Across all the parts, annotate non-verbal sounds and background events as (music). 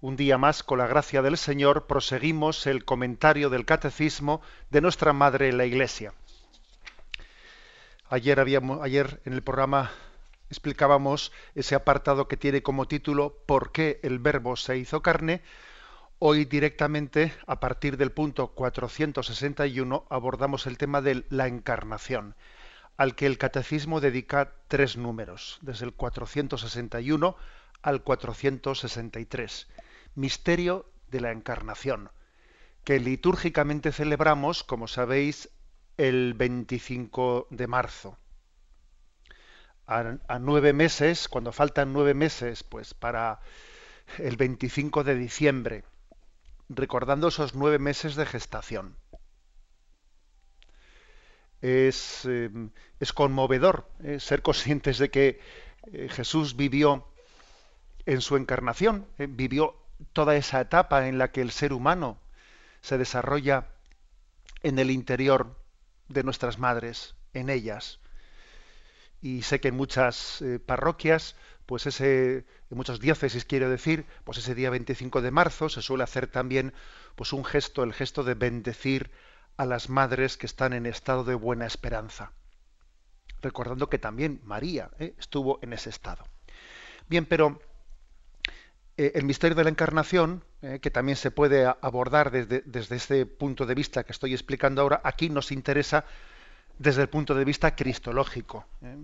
Un día más, con la gracia del Señor, proseguimos el comentario del Catecismo de nuestra Madre la Iglesia. Ayer, ayer en el programa explicábamos ese apartado que tiene como título ¿Por qué el Verbo se hizo carne? Hoy directamente, a partir del punto 461, abordamos el tema de la encarnación, al que el Catecismo dedica tres números, desde el 461 al 463 misterio de la Encarnación, que litúrgicamente celebramos, como sabéis, el 25 de marzo. A, nueve meses, cuando faltan nueve meses, pues para el 25 de diciembre, recordando esos nueve meses de gestación. Es, eh, es conmovedor eh, ser conscientes de que eh, Jesús vivió en su encarnación, vivió toda esa etapa en la que el ser humano se desarrolla en el interior de nuestras madres, en ellas. Y sé que en muchas eh, parroquias, pues ese, en muchas diócesis quiero decir, pues ese día 25 de marzo se suele hacer también pues un gesto, el gesto de bendecir a las madres que están en estado de buena esperanza. Recordando que también María eh, estuvo en ese estado. Bien, pero eh, el misterio de la encarnación, eh, que también se puede abordar desde, desde este punto de vista que estoy explicando ahora, aquí nos interesa desde el punto de vista cristológico, eh,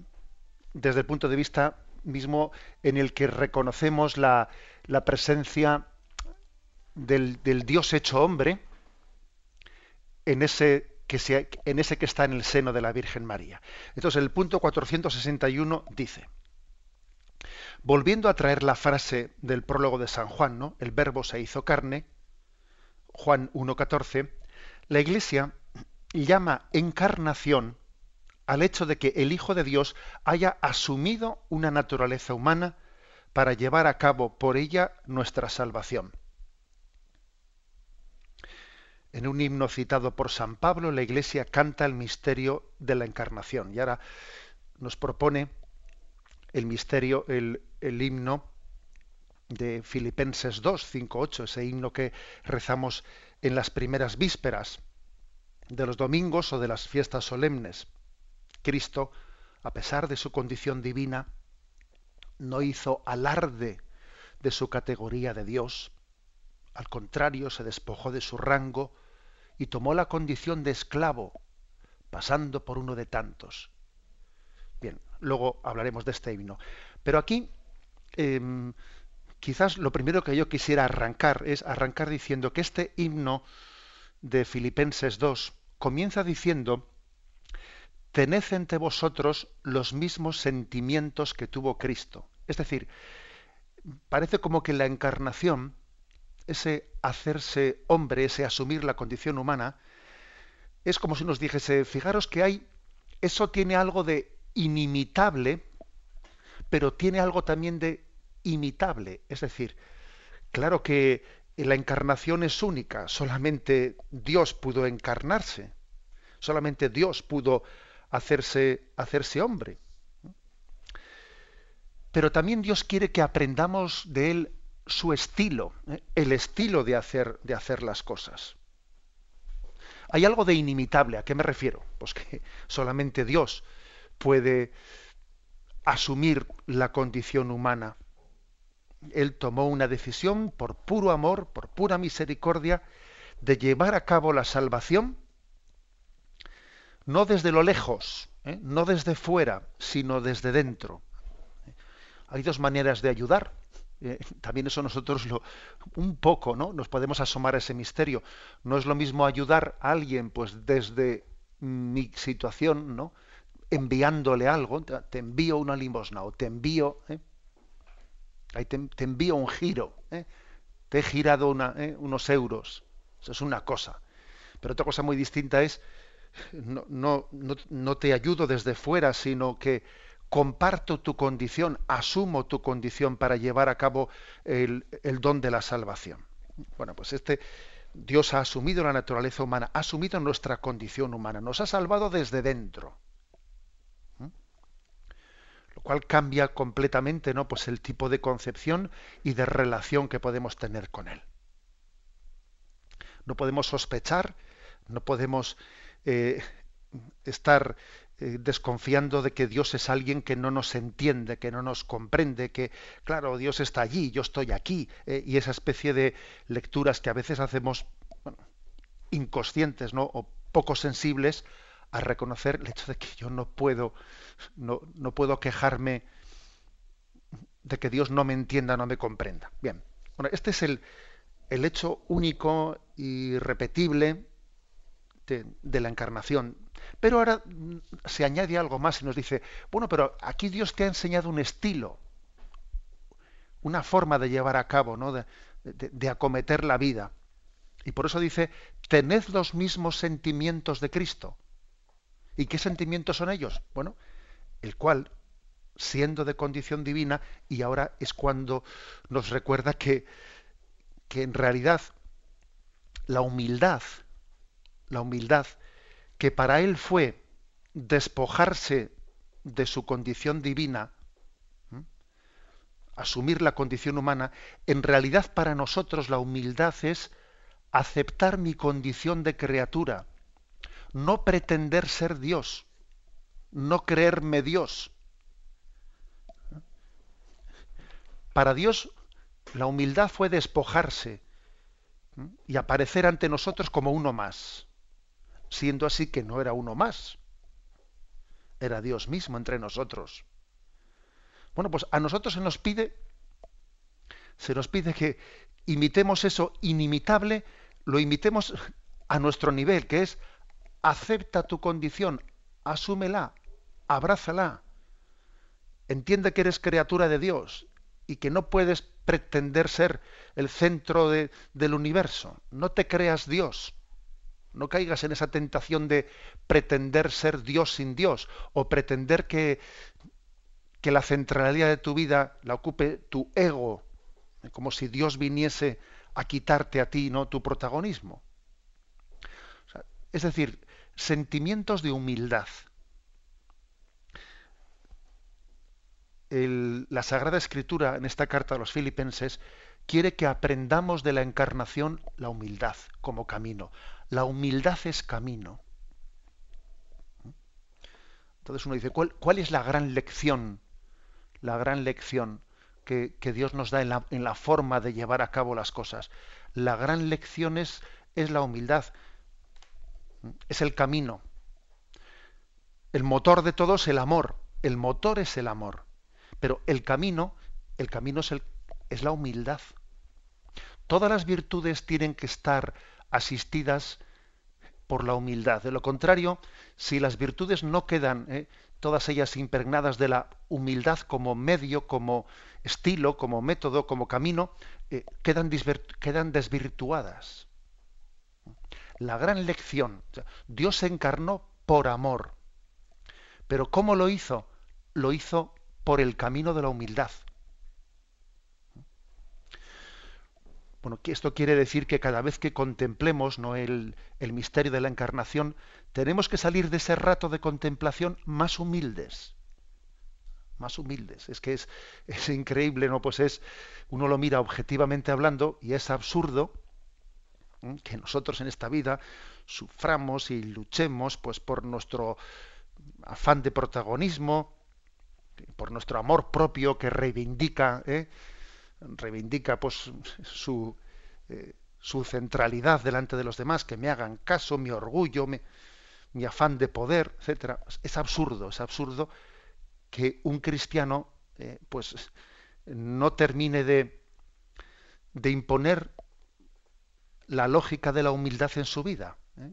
desde el punto de vista mismo en el que reconocemos la, presencia del, Dios hecho hombre en ese, que en ese que está en el seno de la Virgen María. Entonces el punto 461 dice, Volviendo a traer la frase del prólogo de San Juan, ¿no? El verbo se hizo carne, Juan 1.14, la Iglesia llama encarnación al hecho de que el Hijo de Dios haya asumido una naturaleza humana para llevar a cabo por ella nuestra salvación. En un himno citado por San Pablo, la Iglesia canta el misterio de la encarnación y ahora nos propone el misterio, el, himno de Filipenses 2, 5, 8, ese himno que rezamos en las primeras vísperas de los domingos o de las fiestas solemnes. Cristo, a pesar de su condición divina, no hizo alarde de su categoría de Dios. Al contrario, se despojó de su rango y tomó la condición de esclavo, pasando por uno de tantos. Bien, luego hablaremos de este himno. Pero aquí, em, quizás lo primero que yo quisiera arrancar es arrancar diciendo que este himno de Filipenses 2 comienza diciendo, tened entre vosotros los mismos sentimientos que tuvo Cristo. Es decir, parece como que la encarnación, ese hacerse hombre, ese asumir la condición humana, es como si nos dijese, fijaros que hay, eso tiene algo de inimitable, pero tiene algo también de imitable. Es decir, claro que la encarnación es única, solamente Dios pudo encarnarse, solamente Dios pudo hacerse, hacerse hombre. Pero también Dios quiere que aprendamos de Él su estilo, ¿eh? el estilo de hacer, de hacer las cosas. Hay algo de inimitable, ¿a qué me refiero? Pues que solamente Dios puede asumir la condición humana. Él tomó una decisión por puro amor, por pura misericordia, de llevar a cabo la salvación, no desde lo lejos, ¿eh? no desde fuera, sino desde dentro. Hay dos maneras de ayudar. Eh, también eso nosotros lo, un poco, ¿no? Nos podemos asomar a ese misterio. No es lo mismo ayudar a alguien, pues desde mi situación, ¿no? Enviándole algo, te envío una limosna o te envío, ¿eh? Ahí te, envío un giro, ¿eh? te he girado una, ¿eh? unos euros, eso es una cosa. Pero otra cosa muy distinta es, no, no, no, te ayudo desde fuera, sino que comparto tu condición, asumo tu condición para llevar a cabo el, el don de la salvación. Bueno, pues este Dios ha asumido la naturaleza humana, ha asumido nuestra condición humana, nos ha salvado desde dentro. Cual cambia completamente ¿no? pues el tipo de concepción y de relación que podemos tener con Él. No podemos sospechar, no podemos eh, estar eh, desconfiando de que Dios es alguien que no nos entiende, que no nos comprende, que, claro, Dios está allí, yo estoy aquí, eh, y esa especie de lecturas que a veces hacemos inconscientes ¿no? o poco sensibles a reconocer el hecho de que yo no puedo, no, no puedo quejarme de que Dios no me entienda, no me comprenda. Bien, bueno, este es el, el hecho único y repetible de, la encarnación. Pero ahora mm, se añade algo más y nos dice, bueno, pero aquí Dios te ha enseñado un estilo, una forma de llevar a cabo, ¿no? de, de acometer la vida. Y por eso dice, tened los mismos sentimientos de Cristo. ¿Y qué sentimientos son ellos? Bueno, el cual, siendo de condición divina, y ahora es cuando nos recuerda que, que en realidad la humildad la humildad, que para él fue despojarse de su condición divina, asumir la condición humana, en realidad para nosotros la humildad es aceptar mi condición de criatura, no pretender ser Dios, no creerme Dios. Para Dios la humildad fue despojarse y aparecer ante nosotros como uno más siendo así que no era uno más, era Dios mismo entre nosotros. Bueno, pues a nosotros se nos pide, se nos pide que imitemos eso inimitable, lo imitemos a nuestro nivel, que es acepta tu condición, asúmela, abrázala, entiende que eres criatura de Dios y que no puedes pretender ser el centro del universo. No te creas Dios. No caigas en esa tentación de pretender ser Dios sin Dios o pretender que, que la centralidad de tu vida la ocupe tu ego, como si Dios viniese a quitarte a ti no tu protagonismo. es decir, sentimientos de humildad. la Sagrada Escritura en esta carta a los filipenses quiere que aprendamos de la encarnación la humildad como camino. La humildad es camino. Entonces uno dice, ¿cuál, cuál es la gran lección? La gran lección que, Dios nos da en la, en la, forma de llevar a cabo las cosas. La gran lección es, es la humildad. Es el camino. El motor de todo es el amor. El motor es el amor. Pero el camino, el camino es, el, es la humildad. Todas las virtudes tienen que estar asistidas por la humildad. De lo contrario, si las virtudes no quedan eh, todas ellas impregnadas de la humildad como medio, como estilo, como método, como camino, eh, quedan, quedan, desvirtuadas. La gran lección, Dios se encarnó por amor. Pero ¿cómo lo hizo? Lo hizo por el camino de la humildad. Bueno, esto quiere decir que cada vez que contemplemos ¿no? el, misterio de la encarnación, tenemos que salir de ese rato de contemplación más humildes. Más humildes. Es que es, es increíble, ¿no? Pues es, uno lo mira objetivamente hablando y es absurdo que nosotros en esta vida suframos y luchemos pues por nuestro afán de protagonismo, por nuestro amor propio que reivindica ¿eh? reivindica pues su, eh, centralidad delante de los demás, que me hagan caso, mi orgullo, mi afán de poder, etcétera. Es absurdo, es absurdo que un cristiano eh, pues no termine de, de imponer la lógica de la humildad en su vida ¿eh?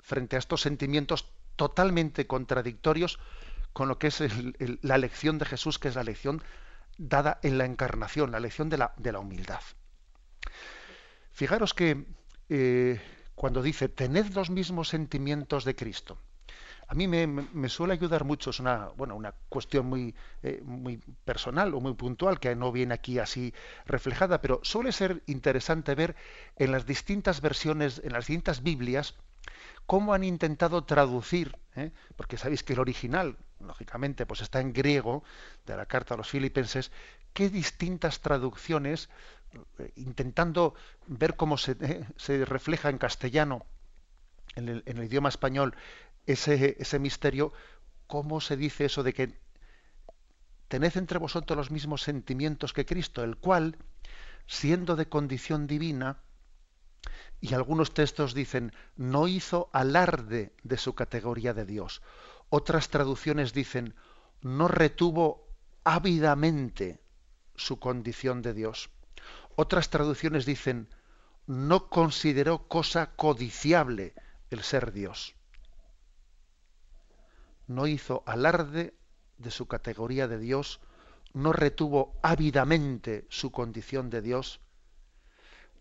frente a estos sentimientos totalmente contradictorios con lo que es la lección de Jesús, que es la lección dada en la encarnación, la lección de la, de la humildad. Fijaros que eh, cuando dice, tened los mismos sentimientos de Cristo. A mí me, suele ayudar mucho, es una, bueno, una cuestión muy, eh, muy personal o muy puntual que no viene aquí así reflejada, pero suele ser interesante ver en las distintas versiones, en las distintas Biblias, cómo han intentado traducir, ¿eh? porque sabéis que el original, lógicamente, pues está en griego, de la carta a los filipenses, qué distintas traducciones eh, intentando ver cómo se, se, refleja en castellano, en el, en el idioma español, ese, misterio, cómo se dice eso de que tened entre vosotros los mismos sentimientos que Cristo, el cual, siendo de condición divina, y algunos textos dicen, no hizo alarde de su categoría de Dios. Otras traducciones dicen, no retuvo ávidamente su condición de Dios. Otras traducciones dicen, no consideró cosa codiciable el ser Dios. No hizo alarde de su categoría de Dios, no retuvo ávidamente su condición de Dios,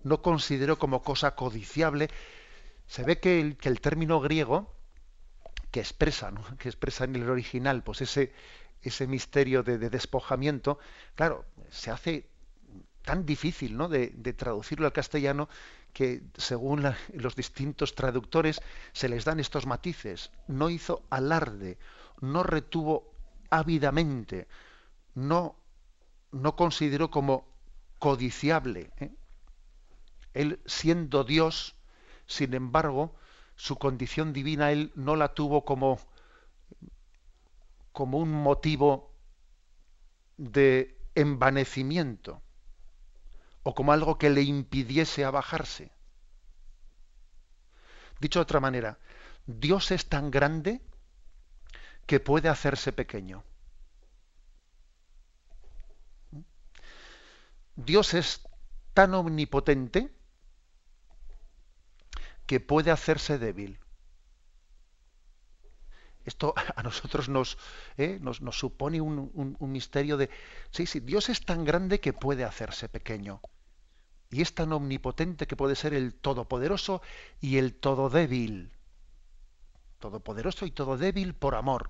no consideró como cosa codiciable. Se ve que el, que el término griego que expresa, (laughs) que expresa en el original, pues ese, ese misterio de, de, despojamiento, claro, se hace tan difícil ¿no? de, traducirlo al castellano que según los distintos traductores se les dan estos matices. No hizo alarde, no retuvo ávidamente, no, no consideró como codiciable. ¿eh? Él siendo Dios, sin embargo, su condición divina él no la tuvo como, como un motivo de envanecimiento o como algo que le impidiese abajarse. Dicho de otra manera, Dios es tan grande que puede hacerse pequeño. Dios es tan omnipotente que puede hacerse débil. Esto (laughs) a nosotros nos, ¿eh? nos, supone un, misterio de, sí, sí, Dios es tan grande que puede hacerse pequeño. Y es tan omnipotente que puede ser el todopoderoso y el todo débil. Todopoderoso y todo débil por amor.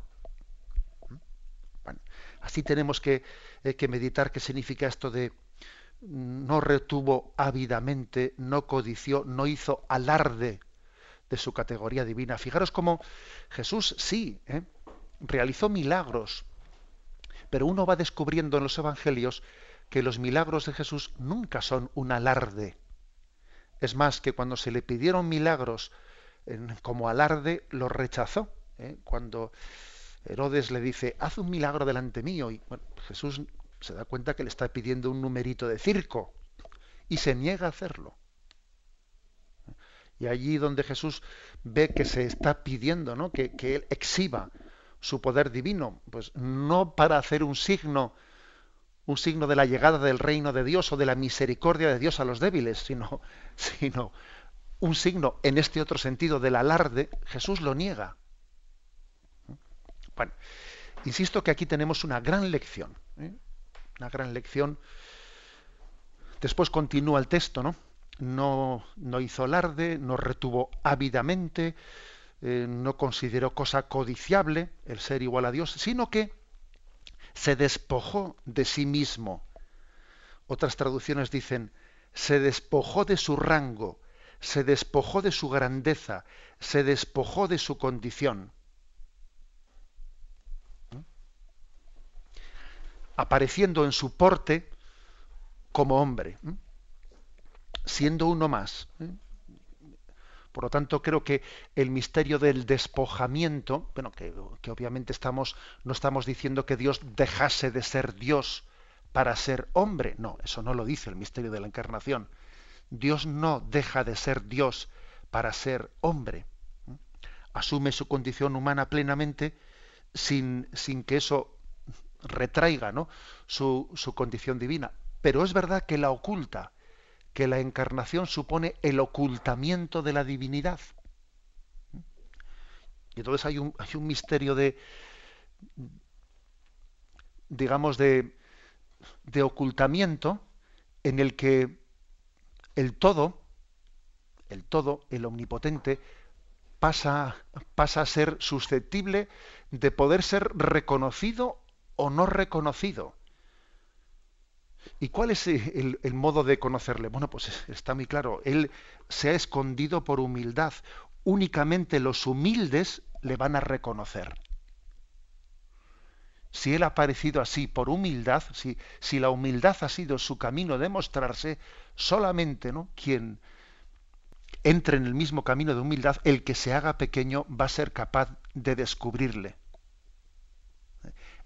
así tenemos que, eh, que meditar qué significa esto de no retuvo ávidamente, no codició, no hizo alarde de su categoría divina. Fijaros cómo Jesús sí ¿eh? realizó milagros, pero uno va descubriendo en los evangelios que los milagros de Jesús nunca son un alarde. Es más, que cuando se le pidieron milagros como alarde, lo rechazó. ¿eh? Cuando Herodes le dice, haz un milagro delante mío, y Jesús se da cuenta que le está pidiendo un numerito de circo y se niega a hacerlo. Y allí donde Jesús ve que se está pidiendo ¿no? que, que Él exhiba su poder divino, pues no para hacer un signo, un signo de la llegada del reino de Dios o de la misericordia de Dios a los débiles, sino, (laughs) sino un signo en este otro sentido del alarde, Jesús lo niega. Bueno, insisto que aquí tenemos una gran lección, ¿eh? una gran lección. Después continúa el texto, ¿no? No, no hizo alarde, no retuvo ávidamente, eh, no consideró cosa codiciable el ser igual a Dios, sino que se despojó de sí mismo. Otras traducciones dicen, se despojó de su rango, se despojó de su grandeza, se despojó de su condición. ¿Mm? Apareciendo en su porte como hombre. ¿Mm? Siendo uno más. ¿eh? Por lo tanto, creo que el misterio del despojamiento, bueno, que, obviamente estamos, no estamos diciendo que Dios dejase de ser Dios para ser hombre. No, eso no lo dice el misterio de la encarnación. Dios no deja de ser Dios para ser hombre. ¿eh? Asume su condición humana plenamente sin, sin que eso retraiga ¿no? su, su condición divina. Pero es verdad que la oculta que la encarnación supone el ocultamiento de la divinidad. Y entonces hay un, hay un misterio de, digamos, de, de ocultamiento en el que el todo, el todo, el omnipotente, pasa, pasa a ser susceptible de poder ser reconocido o no reconocido. ¿Y cuál es el, el, modo de conocerle? Bueno, pues está muy claro. Él se ha escondido por humildad. Únicamente los humildes le van a reconocer. Si Él ha aparecido así por humildad, si, si la humildad ha sido su camino de mostrarse, solamente ¿no? quien entre en el mismo camino de humildad, el que se haga pequeño va a ser capaz de descubrirle.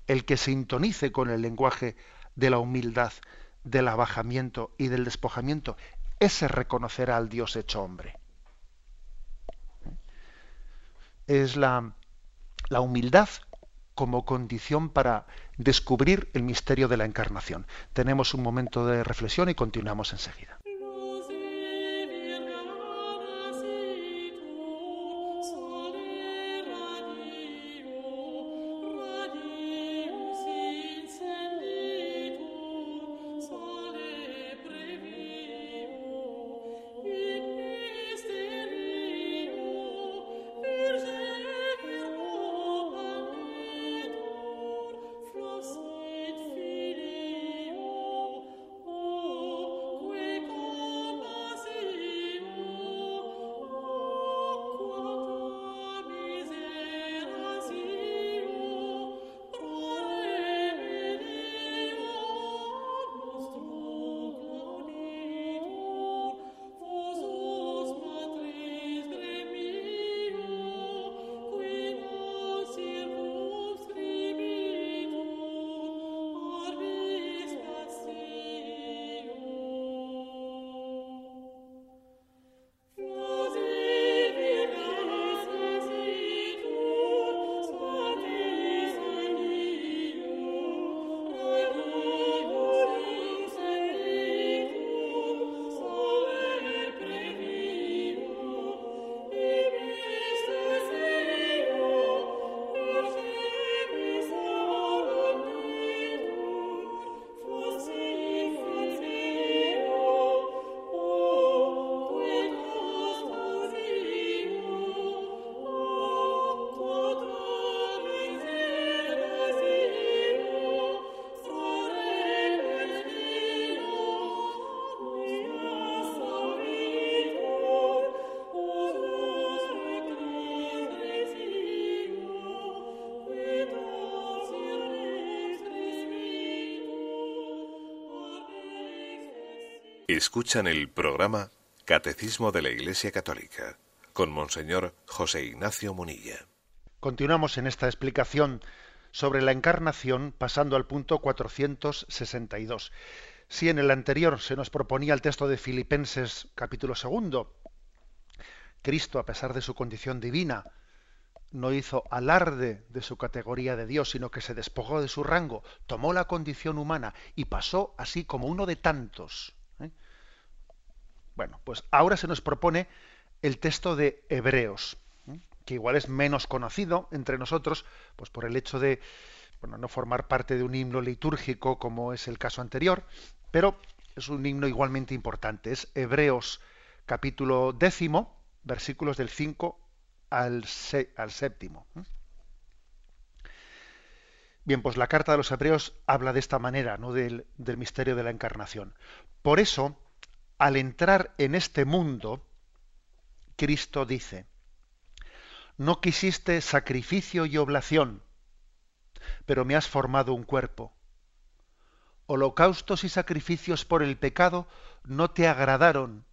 El que sintonice con el lenguaje de la humildad, del abajamiento y del despojamiento, ese reconocerá al Dios hecho hombre. Es la, la humildad como condición para descubrir el misterio de la encarnación. Tenemos un momento de reflexión y continuamos enseguida. Escuchan el programa Catecismo de la Iglesia Católica con Monseñor José Ignacio Munilla. Continuamos en esta explicación sobre la encarnación pasando al punto 462. Si en el anterior se nos proponía el texto de Filipenses capítulo segundo, Cristo, a pesar de su condición divina, no hizo alarde de su categoría de Dios, sino que se despojó de su rango, tomó la condición humana y pasó así como uno de tantos bueno, pues ahora se nos propone el texto de Hebreos, que igual es menos conocido entre nosotros, pues por el hecho de bueno, no formar parte de un himno litúrgico como es el caso anterior, pero es un himno igualmente importante. Es Hebreos capítulo décimo, versículos del 5 al, séptimo. Bien, pues la carta de los Hebreos habla de esta manera, ¿no? del, del misterio de la encarnación. Por eso, al entrar en este mundo, Cristo dice, no quisiste sacrificio y oblación, pero me has formado un cuerpo. Holocaustos y sacrificios por el pecado no te agradaron.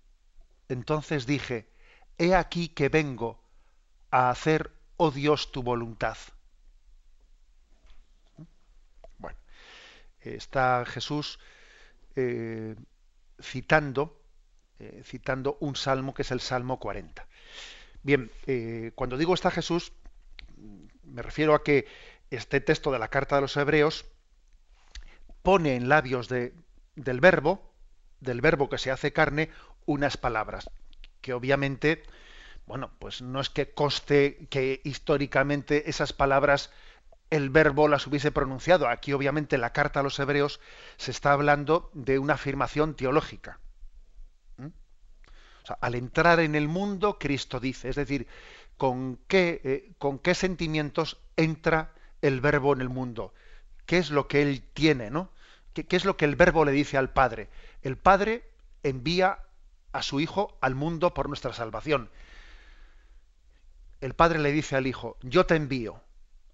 Entonces dije, he aquí que vengo a hacer, oh Dios, tu voluntad. Bueno, está Jesús eh, citando, eh, citando un salmo que es el Salmo 40. Bien, eh, cuando digo está Jesús, me refiero a que este texto de la carta de los Hebreos pone en labios de, del verbo, del verbo que se hace carne, unas palabras, que obviamente, bueno, pues no es que coste que históricamente esas palabras el verbo las hubiese pronunciado. Aquí obviamente la carta a los hebreos se está hablando de una afirmación teológica. Al entrar en el mundo, Cristo dice, es decir, con qué, eh, con qué sentimientos entra el verbo en el mundo, qué es lo que él tiene, ¿no? ¿Qué, ¿Qué, es lo que el verbo le dice al Padre? El Padre envía a su Hijo al mundo por nuestra salvación. El Padre le dice al Hijo, yo te envío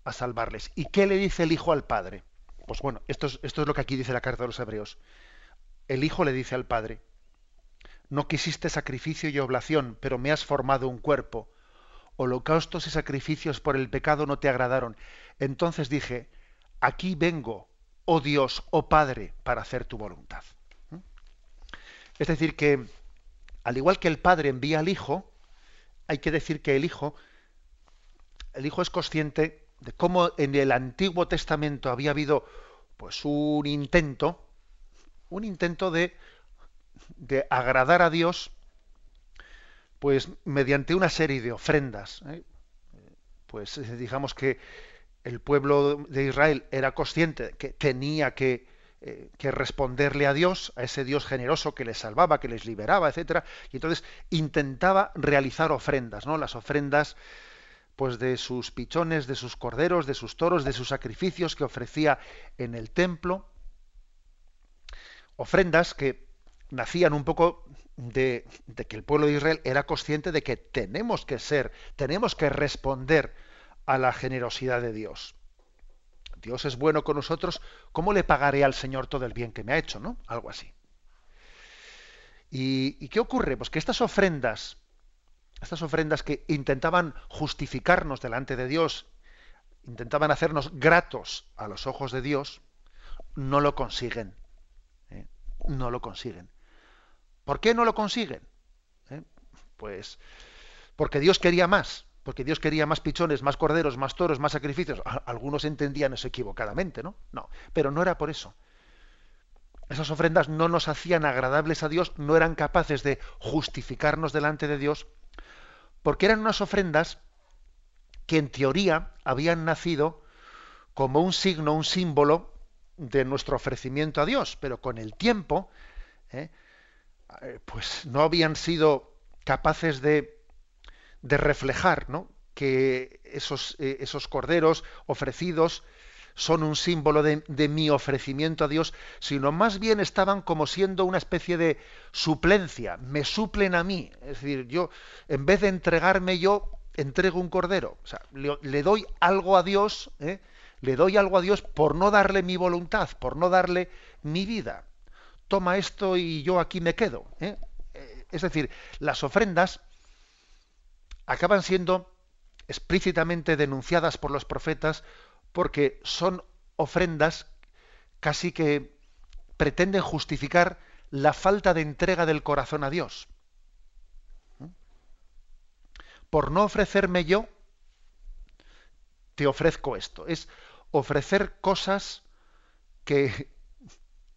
a salvarles. ¿Y qué le dice el Hijo al Padre? Pues bueno, esto es, esto es lo que aquí dice la carta de los Hebreos. El Hijo le dice al Padre, no quisiste sacrificio y oblación, pero me has formado un cuerpo. Holocaustos y sacrificios por el pecado no te agradaron. Entonces dije, aquí vengo, oh Dios, oh Padre, para hacer tu voluntad. ¿Mm? Es decir, que al igual que el Padre envía al Hijo, hay que decir que el Hijo, el Hijo es consciente de cómo en el Antiguo Testamento había habido pues un intento, un intento de, de agradar a Dios pues mediante una serie de ofrendas. ¿eh? Pues eh, digamos que el pueblo de Israel era consciente que tenía que, eh, que, responderle a Dios, a ese Dios generoso que les salvaba, que les liberaba, etcétera, y entonces intentaba realizar ofrendas, ¿no? Las ofrendas pues de sus pichones, de sus corderos, de sus toros, de sus sacrificios que ofrecía en el templo, ofrendas que nacían un poco de, que el pueblo de Israel era consciente de que tenemos que ser, tenemos que responder a la generosidad de Dios. Dios es bueno con nosotros, ¿cómo le pagaré al Señor todo el bien que me ha hecho? ¿no? Algo así. ¿Y, y qué ocurre? Pues que estas ofrendas, estas ofrendas que intentaban justificarnos delante de Dios, intentaban hacernos gratos a los ojos de Dios, no lo consiguen. ¿eh? No lo consiguen. ¿Por qué no lo consiguen? ¿Eh? Pues porque Dios quería más, porque Dios quería más pichones, más corderos, más toros, más sacrificios. Algunos entendían eso equivocadamente, ¿no? No, pero no era por eso. Esas ofrendas no nos hacían agradables a Dios, no eran capaces de justificarnos delante de Dios, porque eran unas ofrendas que en teoría habían nacido como un signo, un símbolo de nuestro ofrecimiento a Dios, pero con el tiempo, ¿eh? Eh, pues no habían sido capaces de, de reflejar ¿no? que esos, eh, esos, corderos ofrecidos son un símbolo de, mi ofrecimiento a Dios, sino más bien estaban como siendo una especie de suplencia, me suplen a mí. Es decir, yo, en vez de entregarme yo, entrego un cordero. O sea, le, le doy algo a Dios, ¿eh? le doy algo a Dios por no darle mi voluntad, por no darle mi vida toma esto y yo aquí me quedo. ¿eh? Es decir, las ofrendas acaban siendo explícitamente denunciadas por los profetas porque son ofrendas casi que pretenden justificar la falta de entrega del corazón a Dios. Por no ofrecerme yo, te ofrezco esto. Es ofrecer cosas que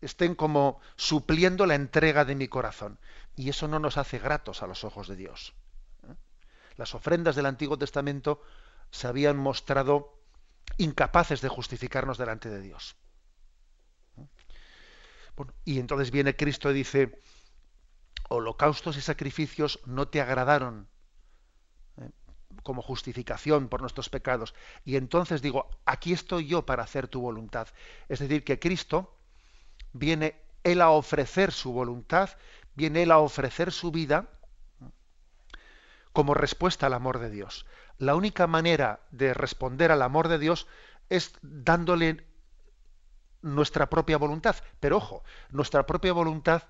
estén como supliendo la entrega de mi corazón. Y eso no nos hace gratos a los ojos de Dios. ¿eh? Las ofrendas del Antiguo Testamento se habían mostrado incapaces de justificarnos delante de Dios. ¿eh? Bueno, y entonces viene Cristo y dice, holocaustos y sacrificios no te agradaron ¿eh? como justificación por nuestros pecados. Y entonces digo, aquí estoy yo para hacer tu voluntad. Es decir, que Cristo, viene Él a ofrecer su voluntad, viene Él a ofrecer su vida como respuesta al amor de Dios. La única manera de responder al amor de Dios es dándole nuestra propia voluntad. Pero ojo, nuestra propia voluntad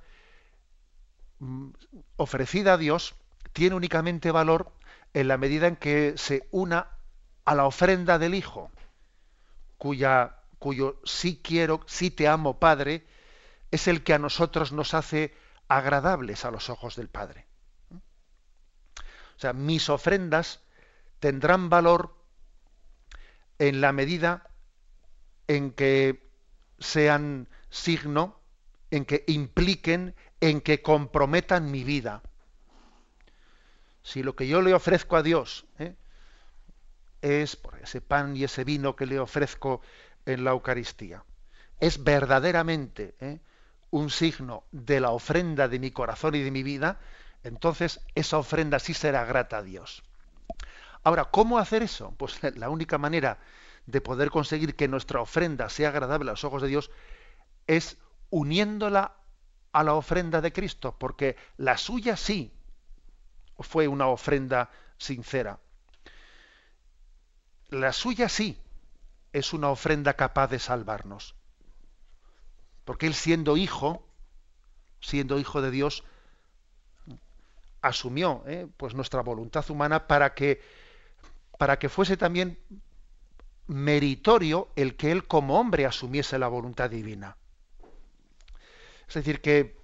mm, ofrecida a Dios tiene únicamente valor en la medida en que se una a la ofrenda del Hijo, cuya cuyo sí quiero, sí te amo, Padre, es el que a nosotros nos hace agradables a los ojos del Padre. O sea, mis ofrendas tendrán valor en la medida en que sean signo, en que impliquen, en que comprometan mi vida. Si lo que yo le ofrezco a Dios ¿eh? es por ese pan y ese vino que le ofrezco en la Eucaristía. Es verdaderamente ¿eh? un signo de la ofrenda de mi corazón y de mi vida, entonces esa ofrenda sí será grata a Dios. Ahora, ¿cómo hacer eso? Pues la única manera de poder conseguir que nuestra ofrenda sea agradable a los ojos de Dios es uniéndola a la ofrenda de Cristo, porque la suya sí fue una ofrenda sincera. La suya sí es una ofrenda capaz de salvarnos. Porque él siendo hijo, siendo hijo de Dios, asumió ¿eh? pues nuestra voluntad humana para que para que fuese también meritorio el que él como hombre asumiese la voluntad divina. Es decir, que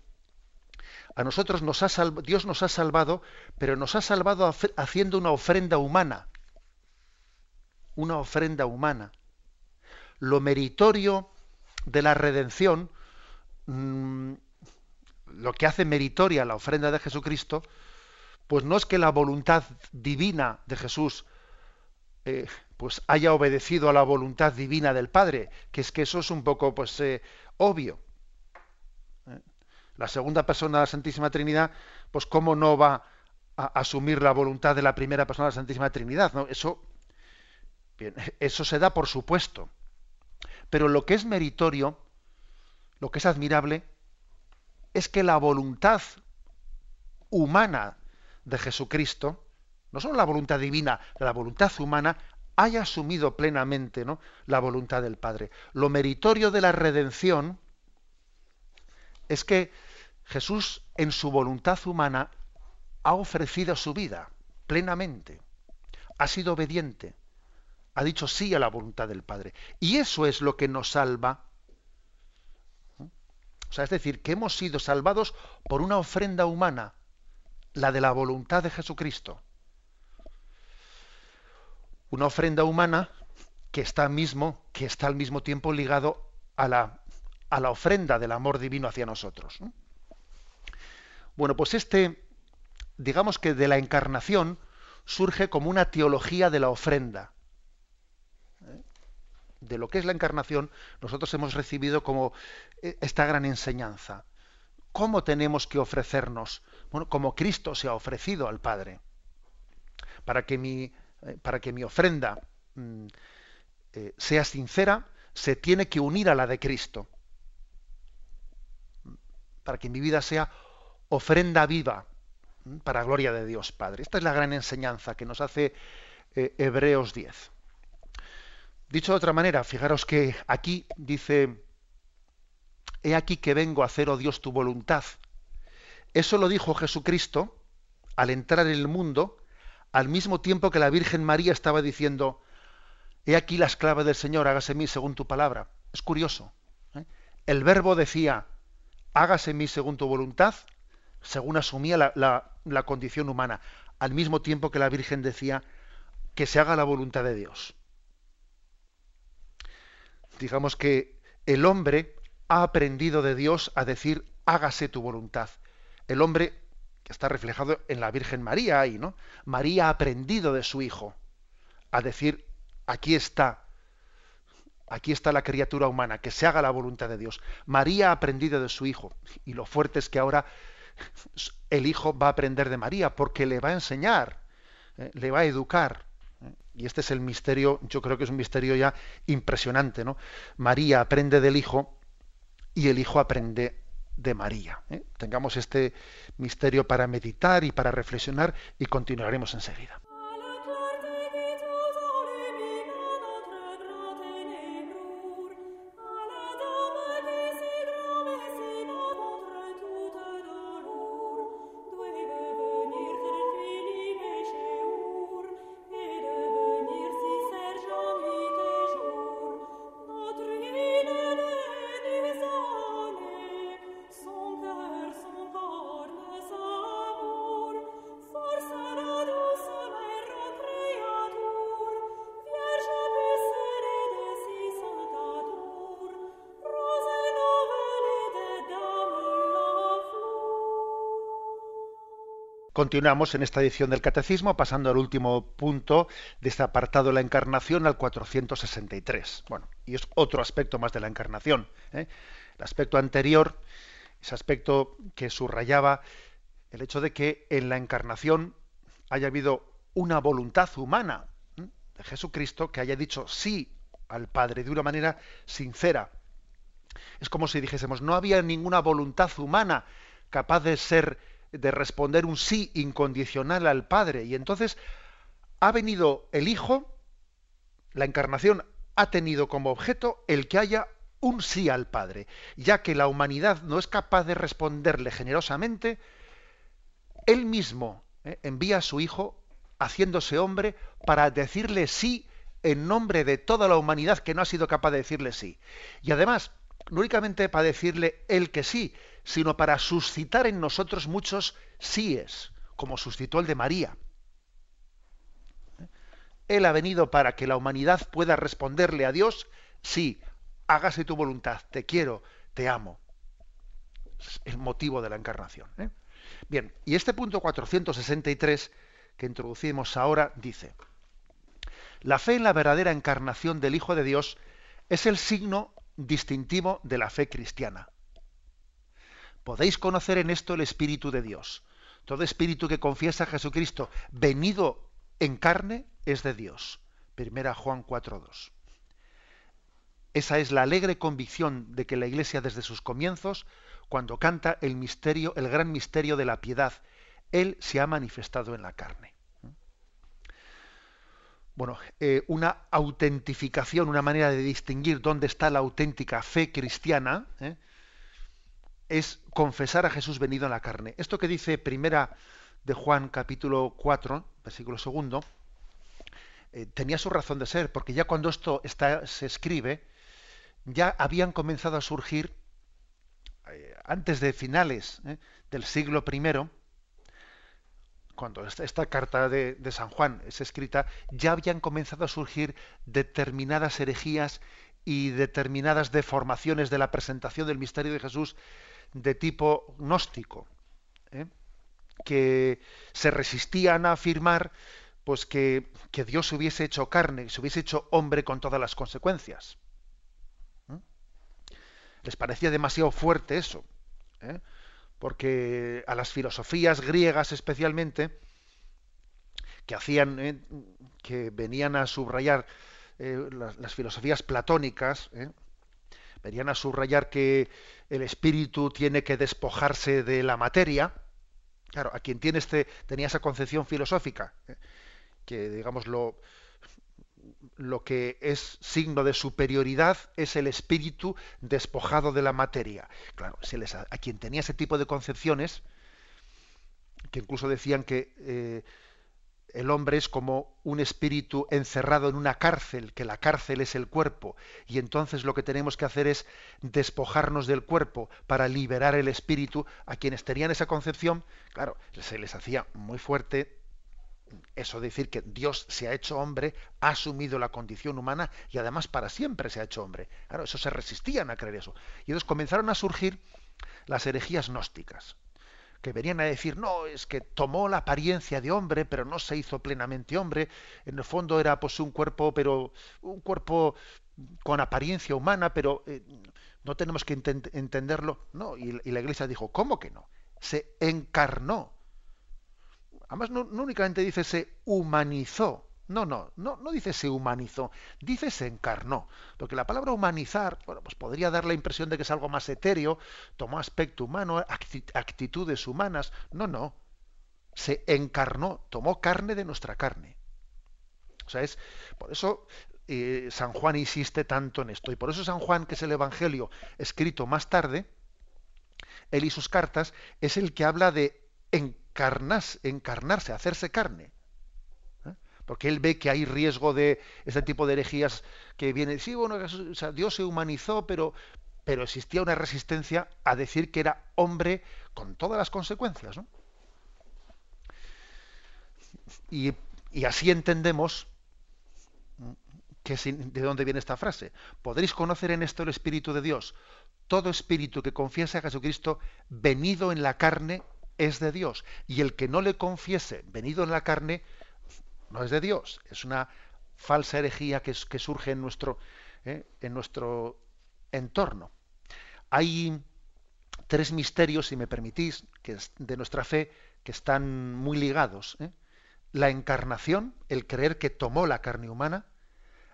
a nosotros Dios nos ha salvado, pero nos ha salvado haciendo una ofrenda humana. Una ofrenda humana. Lo meritorio de la redención, mm, lo que hace meritoria la ofrenda de Jesucristo, pues no es que la voluntad divina de Jesús eh, pues haya obedecido a la voluntad divina del Padre, que es que eso es un poco pues eh, obvio. ¿eh? La segunda persona de la Santísima Trinidad, pues cómo no va a asumir la voluntad de la primera persona de la Santísima Trinidad, ¿no? Eso, (laughs) eso se da por supuesto. Pero lo que es meritorio, lo que es admirable, es que la voluntad humana de Jesucristo, no solo la voluntad divina, la voluntad humana, haya asumido plenamente ¿no? la voluntad del Padre. Lo meritorio de la redención es que Jesús en su voluntad humana ha ofrecido su vida plenamente, ha sido obediente, ha dicho sí a la voluntad del Padre. Y eso es lo que nos salva. O sea, es decir, que hemos sido salvados por una ofrenda humana, la de la voluntad de Jesucristo una ofrenda humana que está mismo, que está al mismo tiempo ligado a la, a la ofrenda del amor divino hacia nosotros. Bueno, pues este, digamos que de la encarnación surge como una teología de la ofrenda. De lo que es la encarnación, nosotros hemos recibido como eh, esta gran enseñanza. ¿Cómo tenemos que ofrecernos? Bueno, como Cristo se ha ofrecido al Padre. Para que mi eh, para que mi ofrenda mm, eh, sea sincera, se tiene que unir a la de Cristo. Para que mi vida sea ofrenda viva mm, para gloria de Dios Padre. Esta es la gran enseñanza que nos hace Hebreos 10. Dicho de otra manera, fijaros que aquí dice, he aquí que vengo a hacer, oh Dios, tu voluntad. Eso lo dijo Jesucristo al entrar en el mundo al mismo tiempo que la Virgen María estaba diciendo, he aquí la esclava del Señor, hágase mí según tu palabra. Es curioso. ¿eh? El verbo decía, hágase mí según tu voluntad, según asumía la, condición humana, al mismo tiempo que la Virgen decía, que se haga la voluntad de Dios. Digamos que el hombre ha aprendido de Dios a decir, hágase tu voluntad. El hombre que está reflejado en la Virgen María ahí, ¿no? María ha aprendido de su hijo a decir, aquí está, aquí está la criatura humana, que se haga la voluntad de Dios. María ha aprendido de su hijo y lo fuerte es que ahora el hijo va a aprender de María porque le va a enseñar, ¿eh? le va a educar. Y este es el misterio, yo creo que es un misterio ya impresionante, ¿no? María aprende del hijo y el hijo aprende de María. ¿eh? Tengamos este misterio para meditar y para reflexionar y continuaremos enseguida. Continuamos en esta edición del Catecismo, pasando al último punto de este apartado de la Encarnación, al 463. Bueno, y es otro aspecto más de la Encarnación. ¿eh? El aspecto anterior, ese aspecto que subrayaba el hecho de que en la encarnación haya habido una voluntad humana de Jesucristo que haya dicho sí al Padre de una manera sincera. Es como si dijésemos, no había ninguna voluntad humana capaz de ser, de responder un sí incondicional al Padre. Y entonces ha venido el Hijo, la encarnación ha tenido como objeto el que haya un sí al Padre, ya que la humanidad no es capaz de responderle generosamente, él mismo eh, envía a su Hijo haciéndose hombre para decirle sí en nombre de toda la humanidad que no ha sido capaz de decirle sí. Y además, no únicamente para decirle él que sí, sino para suscitar en nosotros muchos síes, como suscitó el de María. Él ha venido para que la humanidad pueda responderle a Dios, sí, hágase tu voluntad, te quiero, te amo. Es el motivo de la encarnación. ¿eh? Bien, y este punto 463 que introducimos ahora dice, la fe en la verdadera encarnación del Hijo de Dios es el signo distintivo de la fe cristiana. Podéis conocer en esto el Espíritu de Dios. Todo espíritu que confiesa a Jesucristo venido en carne es de Dios. Primera Juan 4.2. Esa es la alegre convicción de que la Iglesia desde sus comienzos, cuando canta el misterio, el gran misterio de la piedad, Él se ha manifestado en la carne bueno, eh, una autentificación, una manera de distinguir dónde está la auténtica fe cristiana, ¿eh? Es confesar a Jesús venido en la carne. Esto que dice primera de Juan capítulo 4, versículo segundo, eh, tenía su razón de ser, porque ya cuando esto está, se escribe, ya habían comenzado a surgir, antes de finales del siglo I, cuando esta, carta de, San Juan es escrita, ya habían comenzado a surgir determinadas herejías y determinadas deformaciones de la presentación del misterio de Jesús de tipo gnóstico, ¿eh? que se resistían a afirmar pues que, Dios hubiese hecho carne, se hubiese hecho hombre con todas las consecuencias. ¿eh? Les parecía demasiado fuerte eso. ¿eh? porque a las filosofías griegas especialmente, que hacían, eh, que venían a subrayar las, filosofías platónicas, venían a subrayar que el espíritu tiene que despojarse de la materia. Claro, a quien tiene este, tenía esa concepción filosófica, que digamos lo, que es signo de superioridad es el espíritu despojado de la materia. Claro, a, quien tenía ese tipo de concepciones, que incluso decían que eh, el hombre es como un espíritu encerrado en una cárcel, que la cárcel es el cuerpo, y entonces lo que tenemos que hacer es despojarnos del cuerpo para liberar el espíritu. A quienes tenían esa concepción, claro, se les hacía muy fuerte eso decir que Dios se ha hecho hombre, ha asumido la condición humana y además para siempre se ha hecho hombre. Claro, eso se resistían a creer eso. Y entonces comenzaron a surgir las herejías gnósticas, que venían a decir, no, es que tomó la apariencia de hombre, pero no se hizo plenamente hombre. En el fondo era pues un cuerpo, pero un cuerpo con apariencia humana, pero eh, no tenemos que entenderlo. No, y la iglesia dijo, ¿cómo que no? Se encarnó Además, no, únicamente dice se humanizó. No, no, no, no dice se humanizó, dice se encarnó. Porque la palabra humanizar, bueno, pues podría dar la impresión de que es algo más etéreo, tomó aspecto humano, actitudes humanas. No, no. Se encarnó, tomó carne de nuestra carne. O sea, es por eso eh, San Juan insiste tanto en esto. Y por eso San Juan, que es el Evangelio escrito más tarde, él y sus cartas, es el que habla de encarnarse, hacerse carne. Porque él ve que hay riesgo de este tipo de herejías que viene, sí, bueno, Dios se humanizó, pero, pero existía una resistencia a decir que era hombre con todas las consecuencias. Y, así entendemos que de dónde viene esta frase. Podréis conocer en esto el Espíritu de Dios. Todo espíritu que confiese a Jesucristo venido en la carne es de Dios. Y el que no le confiese venido en la carne, no es de Dios. Es una falsa herejía que, surge en nuestro, ¿eh? en nuestro entorno. Hay tres misterios, si me permitís, que de nuestra fe, que están muy ligados. ¿eh? La encarnación, el creer que tomó la carne humana,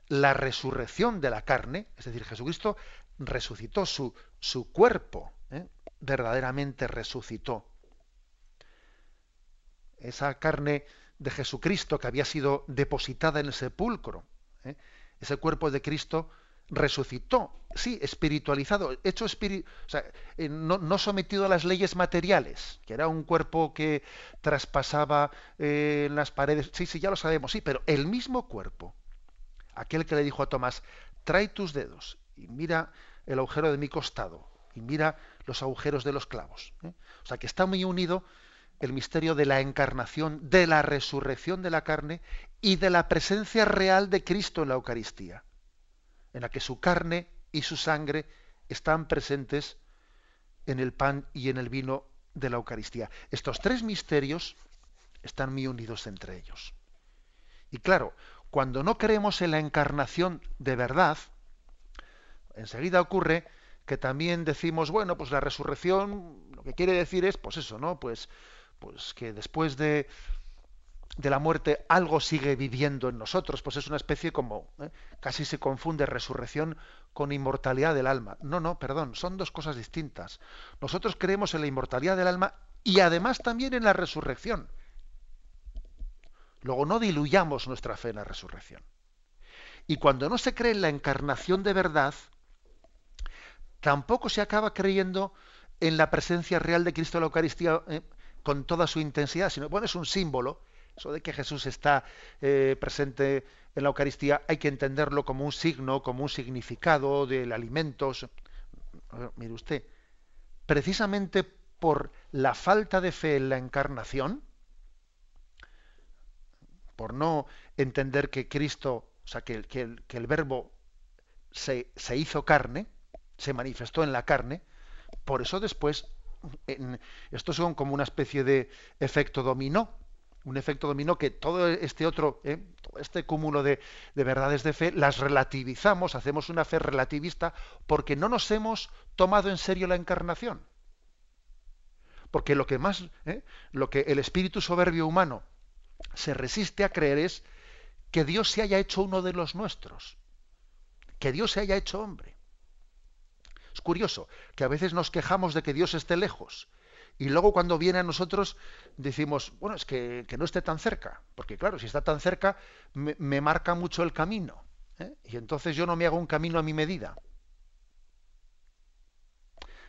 la resurrección de la carne, es decir, Jesucristo resucitó su, su cuerpo, ¿eh? verdaderamente resucitó. Esa carne de Jesucristo que había sido depositada en el sepulcro, ¿eh? ese cuerpo de Cristo resucitó, sí, espiritualizado, hecho espíritu, o sea, eh, no, sometido a las leyes materiales, que era un cuerpo que traspasaba eh, en las paredes, sí, sí, ya lo sabemos, sí, pero el mismo cuerpo, aquel que le dijo a Tomás, trae tus dedos y mira el agujero de mi costado y mira los agujeros de los clavos. ¿eh? O sea, que está muy unido el misterio de la encarnación, de la resurrección de la carne y de la presencia real de Cristo en la Eucaristía en la que su carne y su sangre están presentes en el pan y en el vino de la Eucaristía. Estos tres misterios están muy unidos entre ellos. Y claro, cuando no creemos en la encarnación de verdad, enseguida ocurre que también decimos, bueno, pues la resurrección lo que quiere decir es, pues eso, ¿no? Pues, pues que después de, de la muerte algo sigue viviendo en nosotros, pues es una especie como, ¿eh? casi se confunde resurrección con inmortalidad del alma. No, no, perdón, son dos cosas distintas. Nosotros creemos en la inmortalidad del alma y además también en la resurrección. Luego no diluyamos nuestra fe en la resurrección. Y cuando no se cree en la encarnación de verdad, tampoco se acaba creyendo en la presencia real de Cristo en la Eucaristía ¿eh? Con toda su intensidad, sino, bueno, es un símbolo, eso de que Jesús está eh, presente en la Eucaristía hay que entenderlo como un signo, como un significado del alimento. Mire usted, precisamente por la falta de fe en la encarnación, por no entender que Cristo, o sea, que, el, verbo se, hizo carne, se manifestó en la carne, por eso después, esto son como una especie de efecto dominó un efecto dominó que todo este otro, ¿eh? este cúmulo de, verdades de fe, las relativizamos, hacemos una fe relativista, porque no nos hemos tomado en serio la encarnación. Porque lo que más, ¿eh? lo que el espíritu soberbio humano se resiste a creer es que Dios se haya hecho uno de los nuestros, que Dios se haya hecho hombre. Es curioso que a veces nos quejamos de que Dios esté lejos, y luego cuando viene a nosotros decimos, bueno, es que, no esté tan cerca, porque claro, si está tan cerca me, marca mucho el camino. ¿eh? Y entonces yo no me hago un camino a mi medida.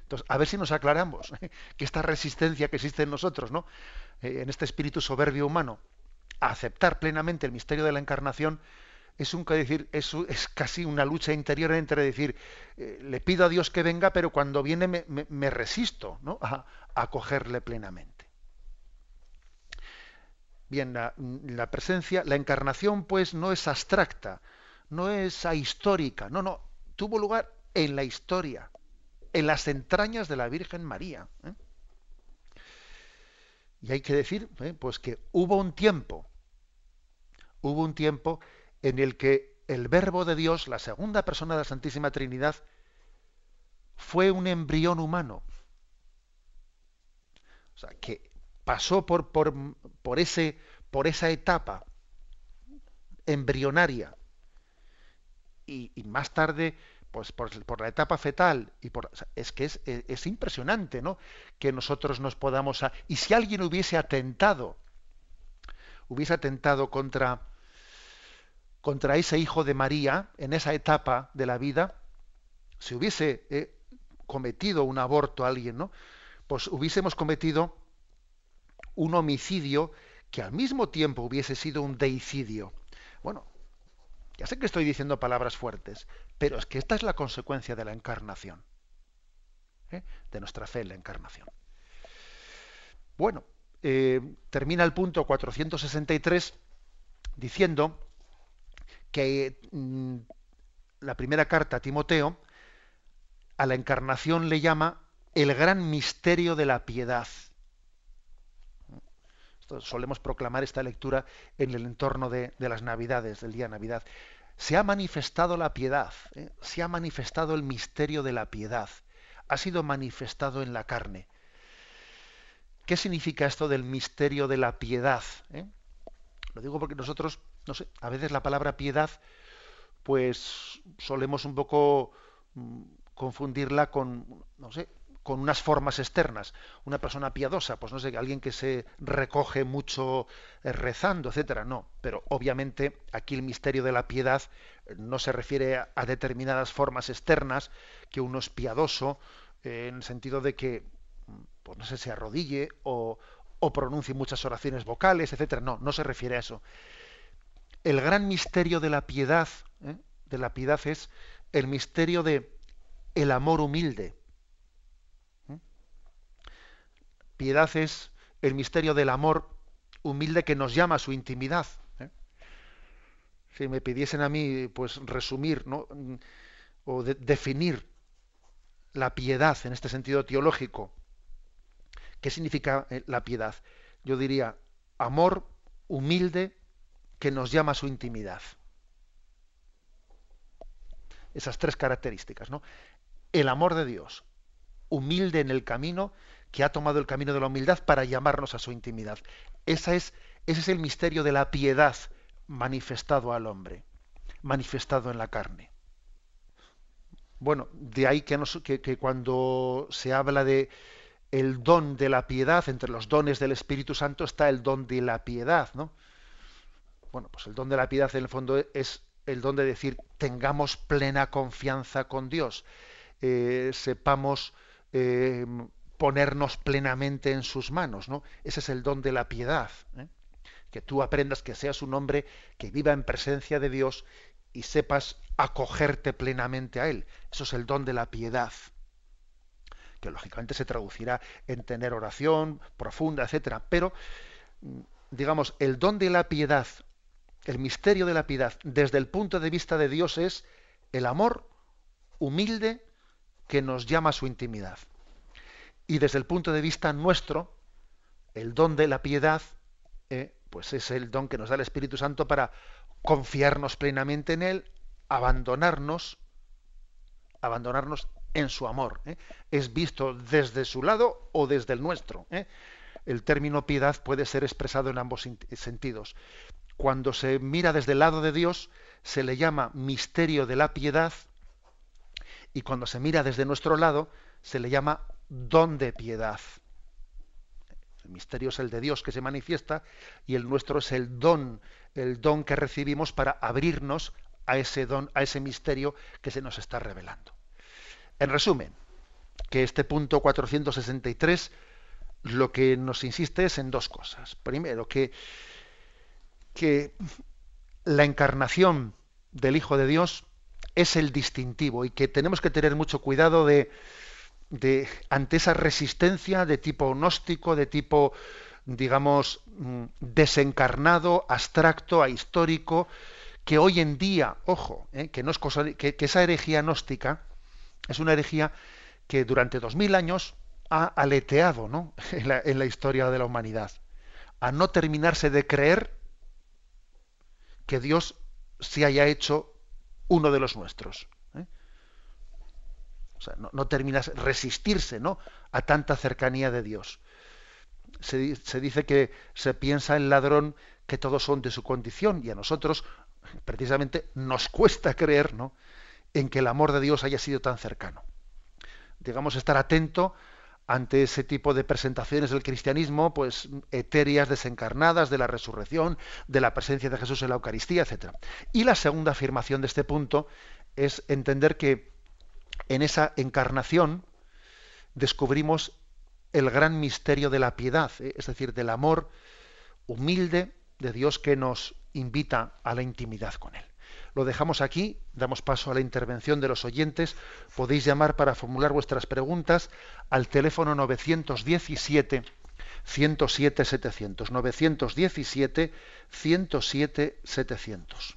Entonces, a ver si nos aclaramos ¿eh? que esta resistencia que existe en nosotros, ¿no? Eh, en este espíritu soberbio humano, a aceptar plenamente el misterio de la encarnación, es un decir, es, es, casi una lucha interior entre decir, eh, le pido a Dios que venga, pero cuando viene me, resisto ¿no? a, acogerle plenamente. Bien, la, presencia, la encarnación, pues, no es abstracta, no es ahistórica, no, no, tuvo lugar en la historia, en las entrañas de la Virgen María. ¿eh? Y hay que decir, ¿eh? pues que hubo un tiempo, hubo un tiempo en el que el Verbo de Dios, la segunda persona de la Santísima Trinidad, fue un embrión humano. O sea, que pasó por, por, ese, por esa etapa embrionaria y, más tarde pues por, la etapa fetal y por es que es, es, impresionante no que nosotros nos podamos y si alguien hubiese atentado hubiese atentado contra contra ese hijo de María en esa etapa de la vida, si hubiese eh, cometido un aborto alguien, ¿no? Pues hubiésemos cometido un homicidio que al mismo tiempo hubiese sido un deicidio. Bueno, ya sé que estoy diciendo palabras fuertes, pero es que esta es la consecuencia de la encarnación, ¿eh? de nuestra fe en la encarnación. Bueno, eh, termina el punto 463 diciendo que mm, la primera carta a Timoteo a la encarnación le llama el gran misterio de la piedad. solemos proclamar esta lectura en el entorno de, las Navidades, del día de Navidad. Se ha manifestado la piedad, ¿eh? se ha manifestado el misterio de la piedad. ha sido manifestado en la carne. ¿Qué significa esto del misterio de la piedad? ¿Eh? Lo digo porque nosotros, no sé, a veces la palabra piedad, pues solemos un poco mm, confundirla con, no sé, con unas formas externas. Una persona piadosa, pues no sé, alguien que se recoge mucho eh, rezando, etcétera. No, pero obviamente aquí el misterio de la piedad eh, no se refiere a, determinadas formas externas, que uno es piadoso, eh, en el sentido de que, mm, pues no sé, se arrodille o, o pronuncie muchas oraciones vocales, etcétera. No, no se refiere a eso. El gran misterio de la piedad, de la piedad es el misterio de el amor humilde Piedad es el misterio del amor humilde que nos llama a su intimidad. ¿eh? Si me pidiesen a mí, pues resumir o definir la piedad en este sentido teológico, ¿qué significa eh, la piedad? Yo diría amor humilde que nos llama a su intimidad. Esas tres características, ¿no? El amor de Dios, humilde en el camino que ha tomado el camino de la humildad para llamarnos a su intimidad. Esa es, ese es el misterio de la piedad manifestado al hombre, manifestado en la carne. Bueno, de ahí que, que, cuando se habla de el don de la piedad, entre los dones del Espíritu Santo está el don de la piedad, ¿no? Bueno, pues el don de la piedad en el fondo es el don de decir tengamos plena confianza con Dios, eh, sepamos eh, ponernos plenamente en sus manos, ¿no? Ese es el don de la piedad. ¿eh? Que tú aprendas que seas un hombre que viva en presencia de Dios y sepas acogerte plenamente a Él. Eso es el don de la piedad. Que lógicamente se traducirá en tener oración profunda, etcétera. Pero, mm, digamos, el don de la piedad, el misterio de la piedad, desde el punto de vista de Dios es el amor humilde que nos llama a su intimidad. Y desde el punto de vista nuestro, el don de la piedad, eh, pues es el don que nos da el Espíritu Santo para confiarnos plenamente en Él, abandonarnos, abandonarnos en su amor. Eh. Es visto desde su lado o desde el nuestro. Eh. El término piedad puede ser expresado en ambos sentidos. Cuando se mira desde el lado de Dios, se le llama misterio de la piedad, y cuando se mira desde nuestro lado, se le llama don de piedad. El misterio es el de Dios que se manifiesta y el nuestro es el don, el don que recibimos para abrirnos a ese don, a ese misterio que se nos está revelando. En resumen, que este punto 463 lo que nos insiste es en dos cosas. Primero, que, que la encarnación del Hijo de Dios es el distintivo y que tenemos que tener mucho cuidado de, de, ante esa resistencia de tipo gnóstico, de tipo, digamos, mm, desencarnado, abstracto, ahistórico, que hoy en día, ojo, eh, que, no es cosa que, esa herejía gnóstica es una herejía que durante dos mil años ha aleteado ¿no? (laughs) en, la, en historia de la humanidad, a no terminarse de creer que Dios se haya hecho uno de los nuestros no, terminas resistirse ¿no? a tanta cercanía de Dios. Se, dice que se piensa el ladrón que todos son de su condición y a nosotros precisamente nos cuesta creer ¿no? en que el amor de Dios haya sido tan cercano. Digamos, estar atento ante ese tipo de presentaciones del cristianismo, pues etéreas, desencarnadas, de la resurrección, de la presencia de Jesús en la Eucaristía, etc. Y la segunda afirmación de este punto es entender que en esa encarnación descubrimos el gran misterio de la piedad, ¿eh? es decir, del amor humilde de Dios que nos invita a la intimidad con Él. Lo dejamos aquí, damos paso a la intervención de los oyentes. Podéis llamar para formular vuestras preguntas al teléfono 917 107 700 917 107 700.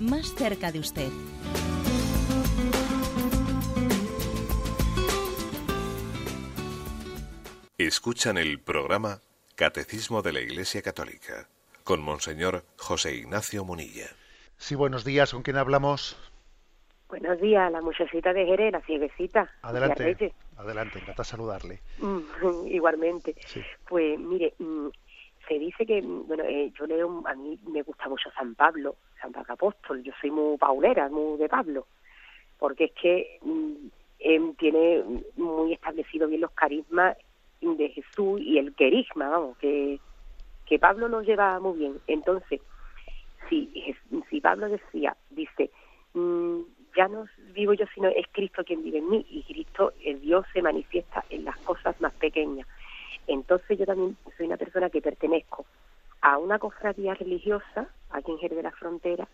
más cerca de usted. Escuchan el programa Catecismo de la Iglesia Católica con Monseñor José Ignacio Munilla. Sí, buenos días. ¿Con quién hablamos? Buenos días, la muchachita de Jerez, la cieguecita. Adelante, adelante, encanta saludarle. Mm, (laughs) igualmente. Pues mire, mm, se dice que, bueno, eh, yo leo, a mí me gusta mucho San Pablo, San Pablo Apóstol, yo soy muy paulera, muy de Pablo, porque es que mm, él tiene muy establecido bien los carismas de Jesús y el querigma, vamos, que, que Pablo nos lleva muy bien. Entonces, si, si Pablo decía, dice, mm, ya no vivo yo, sino es Cristo quien vive en mí, y Cristo, el Dios, se manifiesta en las cosas más pequeñas. Entonces yo también soy una persona que pertenezco a una cofradía religiosa, aquí en Jerez de la Frontera,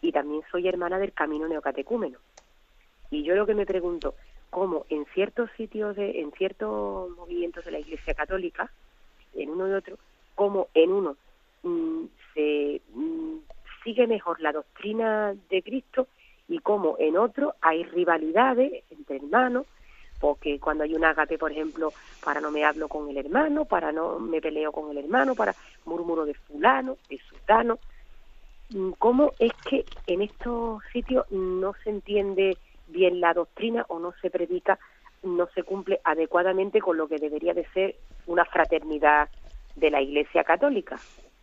y también soy hermana del Camino Neocatecúmeno. Y yo lo que me pregunto, como en ciertos sitios, de, en ciertos movimientos de la Iglesia Católica, en uno y otro, como en uno mm, se mm, sigue mejor la doctrina de Cristo y como en otro hay rivalidades entre hermanos, porque cuando hay un ágape, por ejemplo, para no me hablo con el hermano, para no me peleo con el hermano, para murmuro de fulano, de sultano, mm, ¿cómo es que en estos sitios no se entiende bien la doctrina o no se predica, no se cumple adecuadamente con lo que debería de ser una fraternidad de la Iglesia Católica.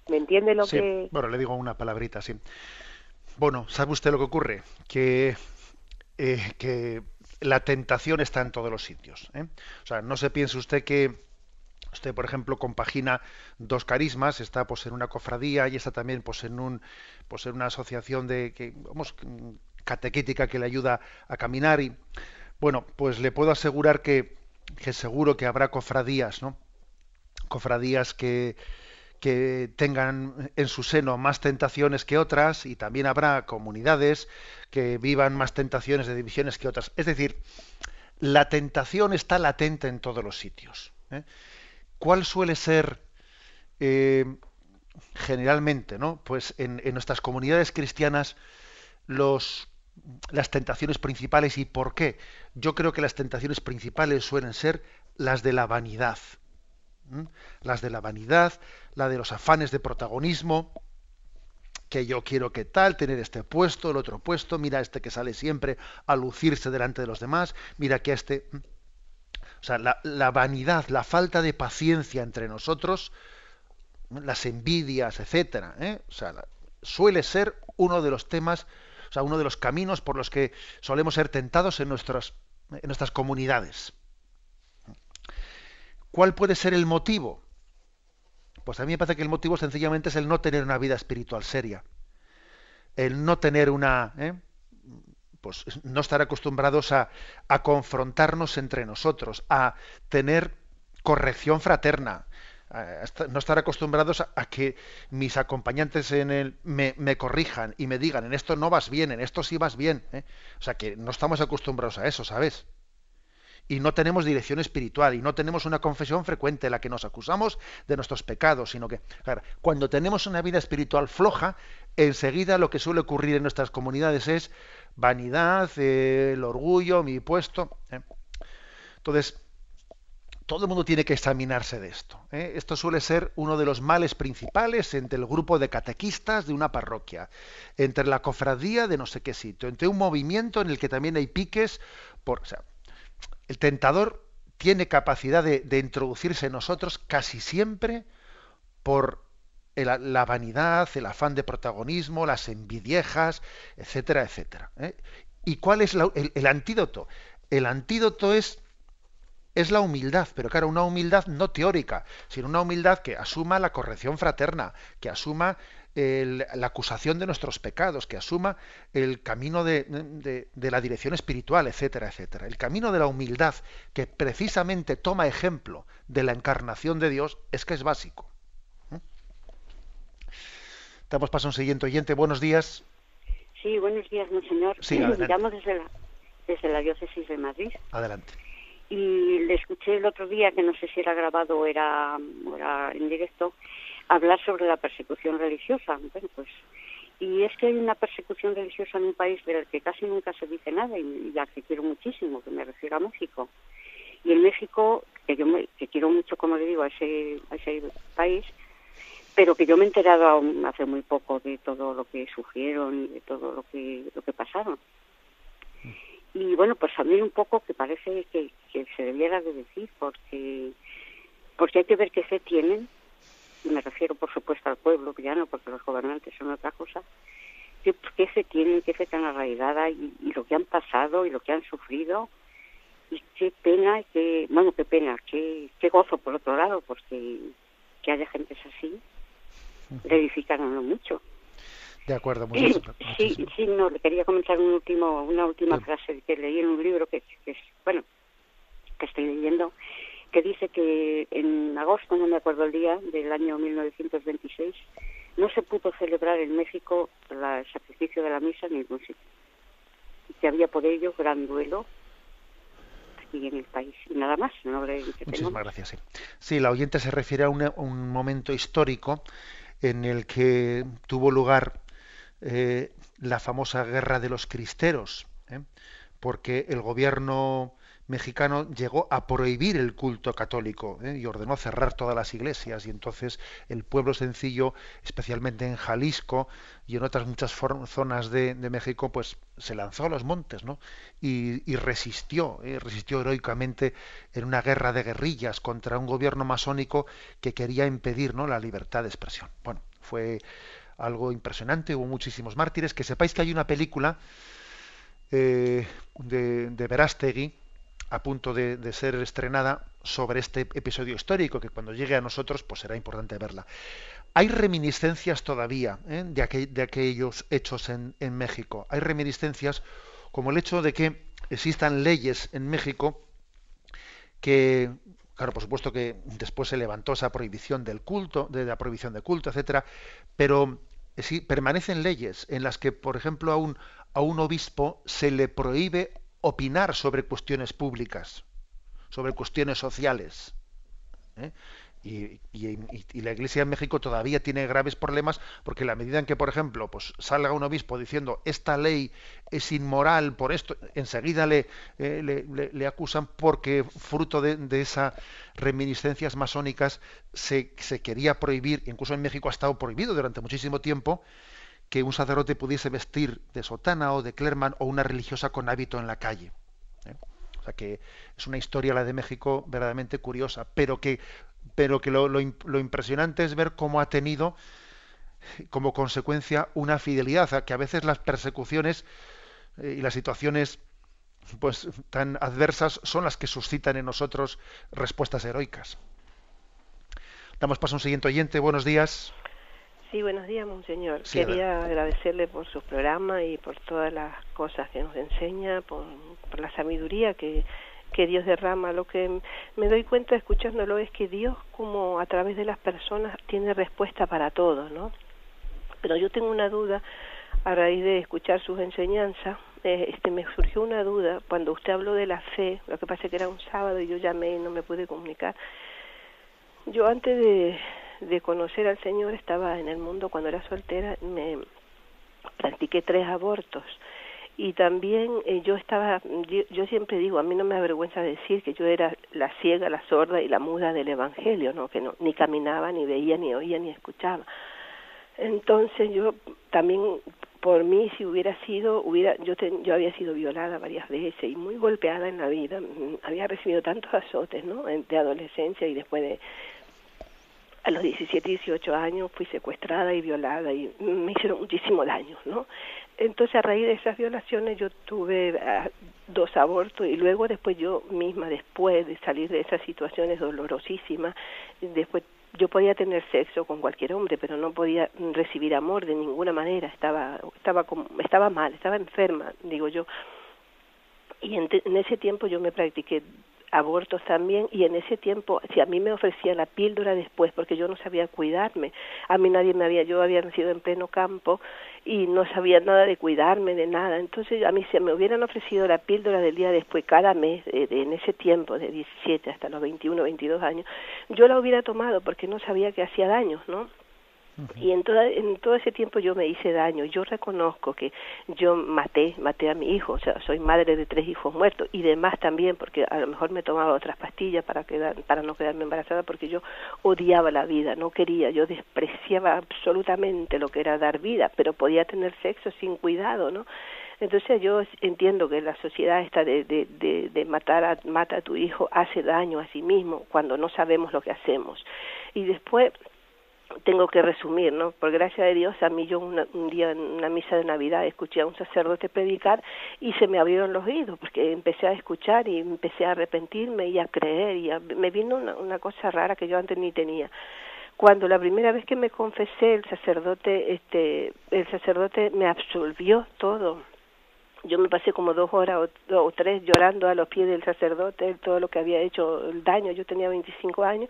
¿Me entiende lo que...? Bueno, le digo una palabrita, sí. Bueno, ¿sabe usted lo que ocurre? Que, eh, que la tentación está en todos los sitios. ¿eh? O sea, no se piense usted que usted, por ejemplo, compagina dos carismas, está pues en una cofradía y está también pues en un pues en una asociación de que vamos catequética que le ayuda a caminar y bueno, pues le puedo asegurar que, que seguro que habrá cofradías, ¿no? Cofradías que, que tengan en su seno más tentaciones que otras y también habrá comunidades que vivan más tentaciones de divisiones que otras. Es decir, la tentación está latente en todos los sitios. ¿eh? ¿Cuál suele ser eh, generalmente, ¿no? Pues en, en, nuestras comunidades cristianas los las tentaciones principales y por qué. Yo creo que las tentaciones principales suelen ser las de la vanidad. Las de la vanidad, la de los afanes de protagonismo, que yo quiero que tal, tener este puesto, el otro puesto, mira este que sale siempre a lucirse delante de los demás, mira que este... O sea, la, vanidad, la falta de paciencia entre nosotros, las envidias, etcétera, ¿eh? o sea, suele ser uno de los temas o sea, uno de los caminos por los que solemos ser tentados en, nuestras, en nuestras comunidades. ¿Cuál puede ser el motivo? Pues a mí me parece que el motivo sencillamente es el no tener una vida espiritual seria. El no tener una... ¿eh? Pues no estar acostumbrados a, confrontarnos entre nosotros, a tener corrección fraterna, no estar acostumbrados a, que mis acompañantes en el, me, corrijan y me digan, en esto no vas bien, en esto sí vas bien. ¿eh? O sea, que no estamos acostumbrados a eso, ¿sabes? Y no tenemos dirección espiritual y no tenemos una confesión frecuente en la que nos acusamos de nuestros pecados, sino que, cuando tenemos una vida espiritual floja, enseguida lo que suele ocurrir en nuestras comunidades es vanidad, eh, el orgullo, mi puesto. ¿eh? Entonces, todo el mundo tiene que examinarse de esto. ¿eh? Esto suele ser uno de los males principales entre el grupo de catequistas de una parroquia, entre la cofradía de no sé qué sitio, entre un movimiento en el que también hay piques. Por, el tentador tiene capacidad de, introducirse en nosotros casi siempre por la vanidad, el afán de protagonismo, las envidiejas, etcétera, etcétera. ¿eh? ¿Y cuál es el, antídoto? El antídoto es, es la humildad, pero claro, una humildad no teórica, sino una humildad que asuma la corrección fraterna, que asuma la acusación de nuestros pecados, que asuma el camino de, la dirección espiritual, etcétera, etcétera. El camino de la humildad, que precisamente toma ejemplo de la encarnación de Dios, es que es básico. ¿Mm? Damos paso a un siguiente oyente. Buenos días. Sí, buenos días, monseñor. Sí, llamo desde la, desde la diócesis de Madrid. Adelante. Y le escuché el otro día, que no sé si era grabado o era, o era en directo, hablar sobre la persecución religiosa. Pues, y es que hay una persecución religiosa en un país del que casi nunca se dice nada y, la que quiero muchísimo, que me refiero a México. Y en México, que yo me, que quiero mucho, como le digo, a ese, ese país, pero que yo me he enterado hace muy poco de todo lo que sufrieron y de todo lo que, lo que pasaron. Y bueno, pues mí un poco que parece que, que se debiera de decir, porque, porque hay que ver qué fe tienen y me refiero por supuesto al pueblo, ya no porque los gobernantes son otra cosa, qué, se tienen, qué fe tan arraigada y, lo que han pasado y lo que han sufrido y qué pena, qué, bueno, qué pena, qué, qué gozo por otro lado, porque que haya gentes así, le edificaron mucho. De acuerdo, (clears throat) sí, sí, sí, no, le quería comentar un último, una última frase que leí en un libro que, que es, bueno, que estoy leyendo, que dice que en agosto, no me acuerdo el día, del año 1926, no se pudo celebrar en México el sacrificio de la misa en ningún sitio. Y que había por ello gran duelo aquí en el país. Y nada más, no le Muchísimas gracias. Sí. sí, la oyente se refiere a un, momento histórico en el que tuvo lugar eh, la famosa guerra de los cristeros, ¿eh? porque el gobierno mexicano llegó a prohibir el culto católico ¿eh? y ordenó cerrar todas las iglesias y entonces el pueblo sencillo, especialmente en Jalisco y en otras muchas zonas de, México, pues se lanzó a los montes ¿no? y, resistió, ¿eh? resistió heroicamente en una guerra de guerrillas contra un gobierno masónico que quería impedir ¿no? la libertad de expresión. Bueno, fue algo impresionante, hubo muchísimos mártires. Que sepáis que hay una película eh, de, de Verástegui, a punto de, ser estrenada sobre este episodio histórico, que cuando llegue a nosotros pues será importante verla. Hay reminiscencias todavía ¿eh? de, de, aquellos hechos en, en, México. Hay reminiscencias como el hecho de que existan leyes en México que, claro, por supuesto que después se levantó esa prohibición del culto, de la prohibición de culto, etcétera, pero sí, permanecen leyes en las que, por ejemplo, a un, a un obispo se le prohíbe opinar sobre cuestiones públicas, sobre cuestiones sociales. ¿eh? Y, la Iglesia en México todavía tiene graves problemas porque la medida en que, por ejemplo, pues salga un obispo diciendo esta ley es inmoral por esto, enseguida le, eh, le, acusan porque fruto de, esas reminiscencias masónicas se, se, quería prohibir, incluso en México ha estado prohibido durante muchísimo tiempo, que un sacerdote pudiese vestir de sotana o de clerman o una religiosa con hábito en la calle. ¿eh? O sea que es una historia la de México verdaderamente curiosa, pero que, pero que lo, impresionante es ver cómo ha tenido como consecuencia una fidelidad, que a veces las persecuciones eh, y las situaciones pues tan adversas son las que suscitan en nosotros respuestas heroicas. Damos paso a un siguiente oyente. Buenos días. Sí, buenos días, monseñor. Quería agradecerle por su programa y por todas las cosas que nos enseña, por, la sabiduría que, que Dios derrama. Lo que me doy cuenta escuchándolo es que Dios, como a través de las personas, tiene respuesta para todo, ¿no? Pero yo tengo una duda a raíz de escuchar sus enseñanzas. Eh, este, me surgió una duda cuando usted habló de la fe. Lo que pasa es que era un sábado y yo llamé y no me pude comunicar. Yo antes de de conocer al Señor estaba en el mundo cuando era soltera, me practiqué tres abortos. Y también eh, yo estaba yo, siempre digo a mí no me avergüenza decir que yo era la ciega la sorda y la muda del evangelio no que no ni caminaba ni veía ni oía ni escuchaba. Entonces yo también por mí si hubiera sido hubiera yo yo había sido violada varias veces y muy golpeada en la vida. Había recibido tantos azotes no de adolescencia y después de a los 17, 18 años fui secuestrada y violada y me hicieron muchísimo daño, ¿no? Entonces a raíz de esas violaciones yo tuve ah, dos abortos y luego después yo misma, después de salir de esas situaciones dolorosísimas, después yo podía tener sexo con cualquier hombre, pero no podía recibir amor de ninguna manera, estaba, estaba, estaba mal, estaba enferma, digo yo. Y en, en ese tiempo yo me practiqué abortos también y en ese tiempo si a mí me ofrecía la píldora después porque yo no sabía cuidarme a mí nadie me había yo había nacido en pleno campo y no sabía nada de cuidarme de nada. Entonces a mí se me hubieran ofrecido la píldora del día después cada mes en ese tiempo de 17 hasta los 21 22 años yo la hubiera tomado porque no sabía que hacía daño no y en, toda, en todo ese tiempo yo me hice daño. Yo reconozco que yo maté, maté a mi hijo, o sea, soy madre de tres hijos muertos y demás también, porque a lo mejor me tomaba otras pastillas para, quedar, para no quedarme embarazada, porque yo odiaba la vida, no quería, yo despreciaba absolutamente lo que era dar vida, pero podía tener sexo sin cuidado, ¿no? Entonces yo entiendo que la sociedad esta de, de, de, de matar a, mata a tu hijo hace daño a sí mismo cuando no sabemos lo que hacemos. Y después tengo que resumir, ¿no? Por gracia de Dios, a mí yo un día en una misa de Navidad escuché a un sacerdote predicar y se me abrieron los oídos porque empecé a escuchar y empecé a arrepentirme y a creer y me vino una, una cosa rara que yo antes ni tenía. Cuando la primera vez que me confesé, el sacerdote, este, el sacerdote me absolvió todo. Yo me pasé como dos horas o, o tres llorando a los pies del sacerdote, todo lo que había hecho, el daño. Yo tenía 25 años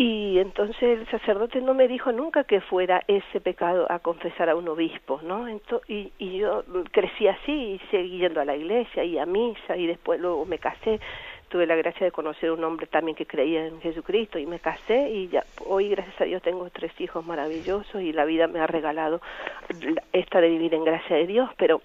y entonces el sacerdote no me dijo nunca que fuera ese pecado a confesar a un obispo, ¿no? y, y yo crecí así y seguí yendo a la iglesia y a misa y después luego me casé. Tuve la gracia de conocer a un hombre también que creía en Jesucristo y me casé y ya hoy gracias a Dios tengo tres hijos maravillosos y la vida me ha regalado esta de vivir en gracia de Dios, pero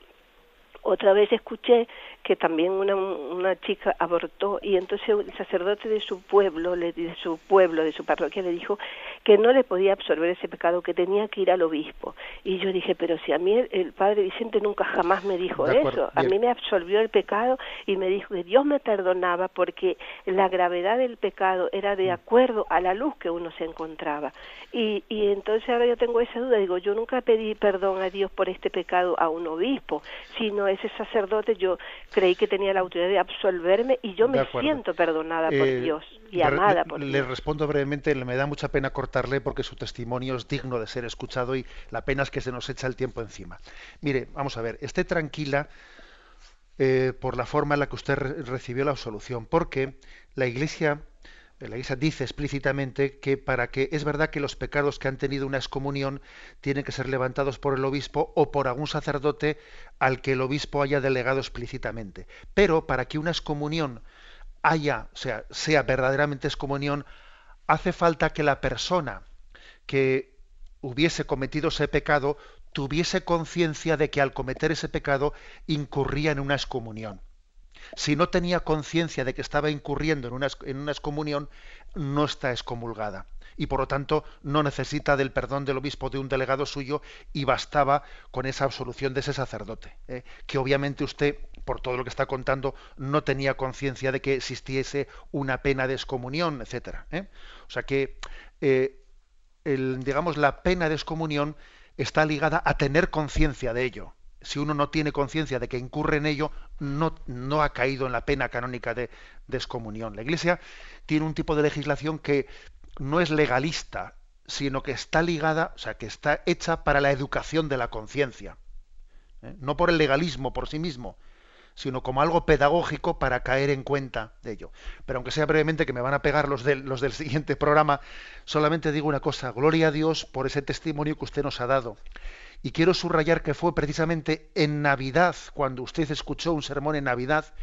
otra vez escuché que también una, una chica abortó y entonces el sacerdote de su pueblo, de su pueblo, de su parroquia, le dijo que no le podía absorber ese pecado, que tenía que ir al obispo. Y yo dije, pero si a mí el, padre Vicente nunca jamás me dijo eso, a mí me absolvió el pecado y me dijo que Dios me perdonaba porque la gravedad del pecado era de mm. acuerdo a la luz que uno se encontraba. Y, y entonces ahora yo tengo esa duda, digo, yo nunca pedí perdón a Dios por este pecado a un obispo, sino ese sacerdote yo creí que tenía la autoridad de absolverme y yo me siento perdonada por eh, Dios y amada por le, Dios. Le respondo brevemente, me da mucha pena cortarle porque su testimonio es digno de ser escuchado y la pena es que se nos echa el tiempo encima. Mire, vamos a ver, esté tranquila eh, por la forma en la que usted recibió la absolución, porque la Iglesia la Iglesia dice explícitamente que para que es verdad que los pecados que han tenido una excomunión tienen que ser levantados por el obispo o por algún sacerdote al que el obispo haya delegado explícitamente. Pero para que una excomunión haya, o sea, sea verdaderamente excomunión, hace falta que la persona que hubiese cometido ese pecado tuviese conciencia de que al cometer ese pecado incurría en una excomunión si no tenía conciencia de que estaba incurriendo en una, excomunión, no está excomulgada. Y por lo tanto no necesita del perdón del obispo de un delegado suyo y bastaba con esa absolución de ese sacerdote. ¿eh? Que obviamente usted, por todo lo que está contando, no tenía conciencia de que existiese una pena de excomunión, etcétera. ¿eh? O sea que eh, digamos la pena de excomunión está ligada a tener conciencia de ello si uno no tiene conciencia de que incurre en ello, no, ha caído en la pena canónica de descomunión. La Iglesia tiene un tipo de legislación que no es legalista, sino que está ligada, o sea, que está hecha para la educación de la conciencia. ¿eh? No por el legalismo por sí mismo, sino como algo pedagógico para caer en cuenta de ello. Pero aunque sea brevemente, que me van a pegar los los del (laughs) siguiente programa, solamente digo una cosa, gloria a Dios por ese testimonio que usted nos ha dado. Y quiero subrayar que fue precisamente en Navidad, cuando usted escuchó un sermón en Navidad,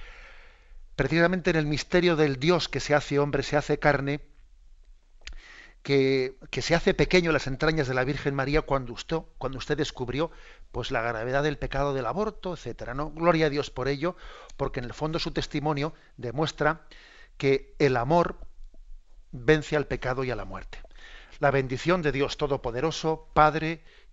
precisamente en el misterio del Dios que se hace hombre, se hace carne, que, se hace pequeño las entrañas de la Virgen María cuando usted, cuando usted descubrió pues la gravedad del pecado del aborto, etcétera. ¿no? Gloria a Dios por ello, porque en el fondo su testimonio demuestra que el amor vence al pecado y a la muerte. La bendición de Dios Todopoderoso, Padre,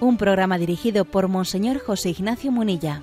un programa dirigido por Monseñor José Ignacio Munilla.